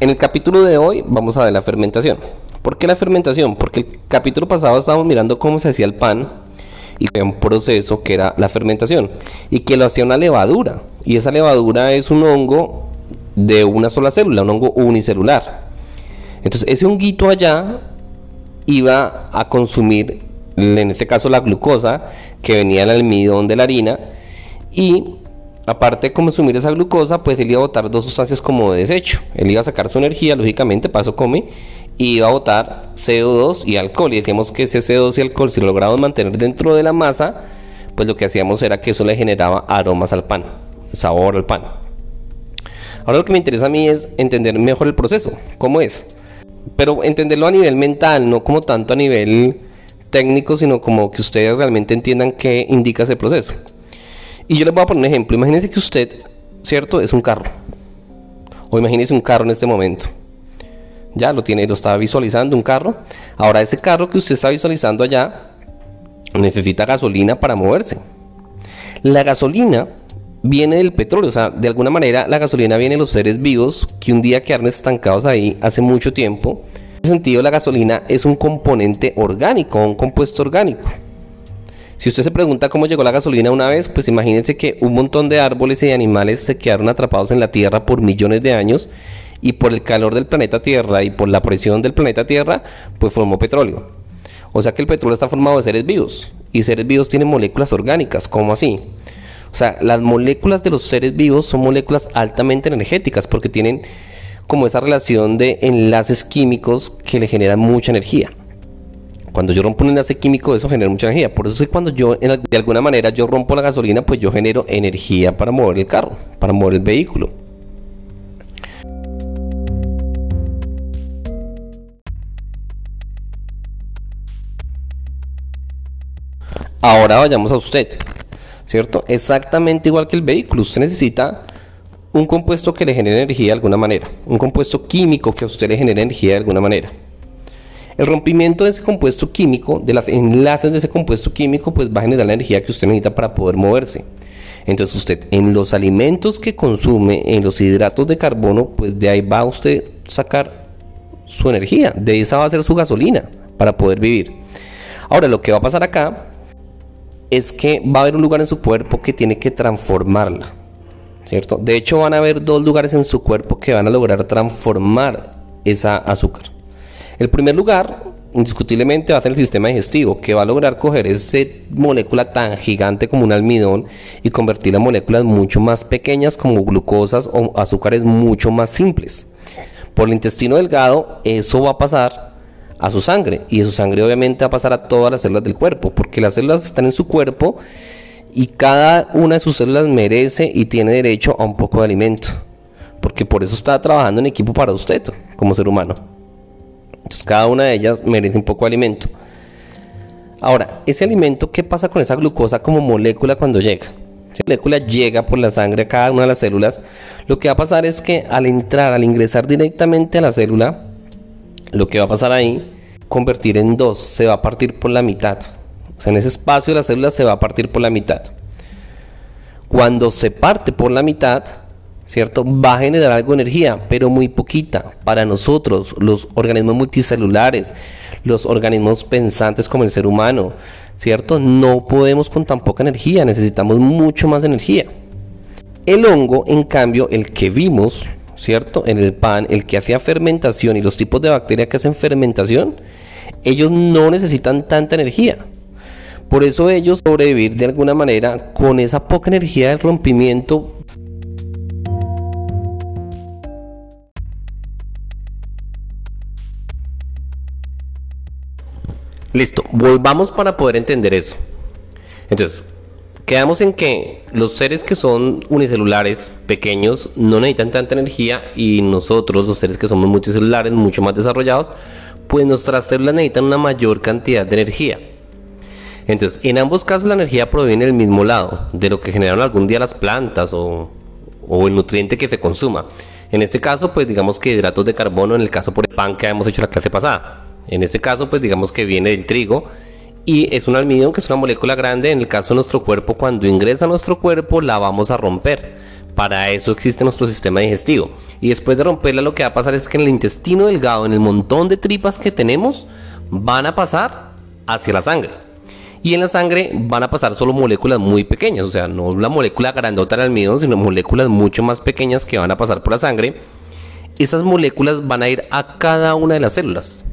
En el capítulo de hoy vamos a ver la fermentación. ¿Por qué la fermentación? Porque el capítulo pasado estábamos mirando cómo se hacía el pan y había un proceso que era la fermentación y que lo hacía una levadura y esa levadura es un hongo de una sola célula, un hongo unicelular. Entonces ese honguito allá iba a consumir, en este caso la glucosa que venía del almidón de la harina y aparte de consumir esa glucosa, pues él iba a botar dos sustancias como de desecho. Él iba a sacar su energía, lógicamente, paso come y iba a botar CO2 y alcohol. Y decíamos que ese CO2 y alcohol, si lo logramos mantener dentro de la masa, pues lo que hacíamos era que eso le generaba aromas al pan, sabor al pan. Ahora lo que me interesa a mí es entender mejor el proceso, cómo es. Pero entenderlo a nivel mental, no como tanto a nivel técnico, sino como que ustedes realmente entiendan qué indica ese proceso. Y yo les voy a poner un ejemplo. Imagínense que usted, ¿cierto? Es un carro. O imagínense un carro en este momento ya lo tiene, lo está visualizando un carro. Ahora ese carro que usted está visualizando allá necesita gasolina para moverse. La gasolina viene del petróleo, o sea, de alguna manera la gasolina viene de los seres vivos que un día quedaron estancados ahí hace mucho tiempo. En ese sentido, la gasolina es un componente orgánico, un compuesto orgánico. Si usted se pregunta cómo llegó la gasolina una vez, pues imagínense que un montón de árboles y animales se quedaron atrapados en la tierra por millones de años y por el calor del planeta Tierra y por la presión del planeta Tierra, pues formó petróleo. O sea que el petróleo está formado de seres vivos y seres vivos tienen moléculas orgánicas, ¿cómo así? O sea, las moléculas de los seres vivos son moléculas altamente energéticas porque tienen como esa relación de enlaces químicos que le generan mucha energía. Cuando yo rompo un enlace químico, eso genera mucha energía. Por eso es cuando yo, de alguna manera, yo rompo la gasolina, pues yo genero energía para mover el carro, para mover el vehículo. Ahora vayamos a usted, ¿cierto? Exactamente igual que el vehículo, usted necesita un compuesto que le genere energía de alguna manera, un compuesto químico que a usted le genere energía de alguna manera. El rompimiento de ese compuesto químico, de los enlaces de ese compuesto químico, pues va a generar la energía que usted necesita para poder moverse. Entonces usted en los alimentos que consume, en los hidratos de carbono, pues de ahí va a usted sacar su energía, de esa va a ser su gasolina para poder vivir. Ahora lo que va a pasar acá es que va a haber un lugar en su cuerpo que tiene que transformarla. ¿Cierto? De hecho, van a haber dos lugares en su cuerpo que van a lograr transformar esa azúcar. El primer lugar, indiscutiblemente, va a ser el sistema digestivo, que va a lograr coger esa molécula tan gigante como un almidón y convertirla en moléculas mucho más pequeñas como glucosas o azúcares mucho más simples. Por el intestino delgado, eso va a pasar a su sangre y su sangre obviamente va a pasar a todas las células del cuerpo porque las células están en su cuerpo y cada una de sus células merece y tiene derecho a un poco de alimento porque por eso está trabajando en equipo para usted como ser humano entonces cada una de ellas merece un poco de alimento ahora ese alimento qué pasa con esa glucosa como molécula cuando llega si la molécula llega por la sangre a cada una de las células, lo que va a pasar es que al entrar, al ingresar directamente a la célula, lo que va a pasar ahí, convertir en dos, se va a partir por la mitad. O sea, en ese espacio de la célula se va a partir por la mitad. Cuando se parte por la mitad, ¿cierto? Va a generar algo de energía, pero muy poquita. Para nosotros, los organismos multicelulares, los organismos pensantes como el ser humano, ¿cierto? No podemos con tan poca energía, necesitamos mucho más energía. El hongo, en cambio, el que vimos, ¿cierto? En el pan, el que hacía fermentación y los tipos de bacterias que hacen fermentación, ellos no necesitan tanta energía. Por eso ellos sobrevivir de alguna manera con esa poca energía del rompimiento. Listo, volvamos para poder entender eso. Entonces, quedamos en que los seres que son unicelulares, pequeños, no necesitan tanta energía y nosotros, los seres que somos multicelulares, mucho más desarrollados, pues nuestras células necesitan una mayor cantidad de energía. Entonces, en ambos casos la energía proviene del mismo lado, de lo que generaron algún día las plantas o, el nutriente que se consuma. En este caso, pues digamos que hidratos de carbono, en el caso por el pan que hemos hecho la clase pasada. En este caso, pues digamos que viene del trigo y es un almidón que es una molécula grande. En el caso de nuestro cuerpo, cuando ingresa a nuestro cuerpo, la vamos a romper. Para eso existe nuestro sistema digestivo. Y después de romperla lo que va a pasar es que en el intestino delgado, en el montón de tripas que tenemos, van a pasar hacia la sangre. Y en la sangre van a pasar solo moléculas muy pequeñas, o sea, no la molécula grandota del almidón, sino moléculas mucho más pequeñas que van a pasar por la sangre. Esas moléculas van a ir a cada una de las células.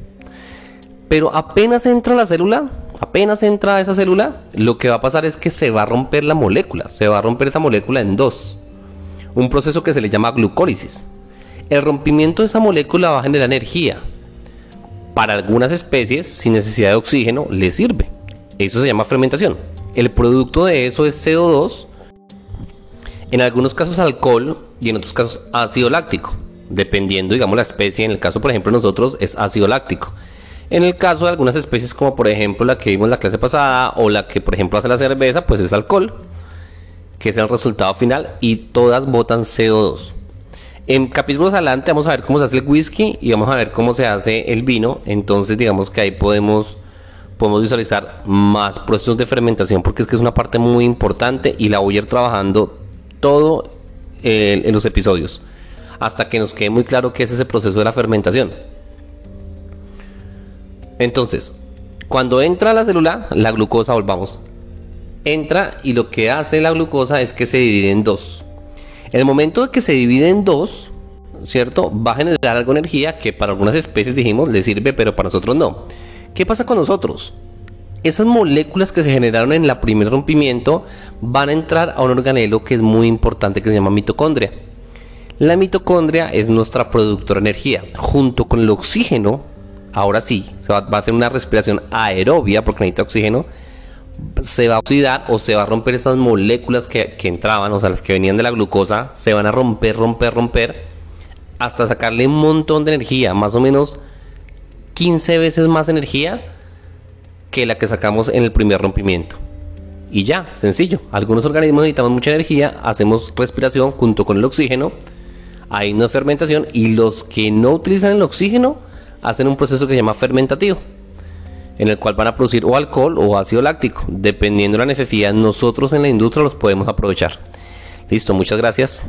Pero apenas entra la célula, apenas entra esa célula, lo que va a pasar es que se va a romper la molécula, se va a romper esa molécula en dos. Un proceso que se le llama glucólisis. El rompimiento de esa molécula va a generar energía. Para algunas especies, sin necesidad de oxígeno, le sirve. Eso se llama fermentación. El producto de eso es CO2, en algunos casos alcohol y en otros casos ácido láctico, dependiendo, digamos, la especie. En el caso, por ejemplo, nosotros es ácido láctico. En el caso de algunas especies, como por ejemplo la que vimos en la clase pasada o la que por ejemplo hace la cerveza, pues es alcohol, que es el resultado final y todas botan CO2. En capítulos adelante vamos a ver cómo se hace el whisky y vamos a ver cómo se hace el vino. Entonces digamos que ahí podemos, podemos visualizar más procesos de fermentación porque es que es una parte muy importante y la voy a ir trabajando todo eh, en los episodios hasta que nos quede muy claro qué es ese proceso de la fermentación. Entonces, cuando entra la célula, la glucosa, volvamos, entra y lo que hace la glucosa es que se divide en dos. En el momento de que se divide en dos, ¿cierto? Va a generar algo energía que para algunas especies dijimos le sirve, pero para nosotros no. ¿Qué pasa con nosotros? Esas moléculas que se generaron en el primer rompimiento van a entrar a un organelo que es muy importante que se llama mitocondria. La mitocondria es nuestra productora de energía. Junto con el oxígeno ahora sí, se va, a hacer una respiración aerobia porque necesita oxígeno, se va a oxidar o se va a romper esas moléculas que, que, entraban, o sea, las que venían de la glucosa, se van a romper, romper, romper, hasta sacarle un montón de energía, más o menos 15 veces más energía que la que sacamos en el primer rompimiento. Y ya, sencillo. Algunos organismos necesitamos mucha energía, hacemos respiración junto con el oxígeno, hay una fermentación y los que no utilizan el oxígeno, hacen un proceso que se llama fermentativo, en el cual van a producir o alcohol o ácido láctico. Dependiendo de la necesidad, nosotros en la industria los podemos aprovechar. Listo, muchas gracias.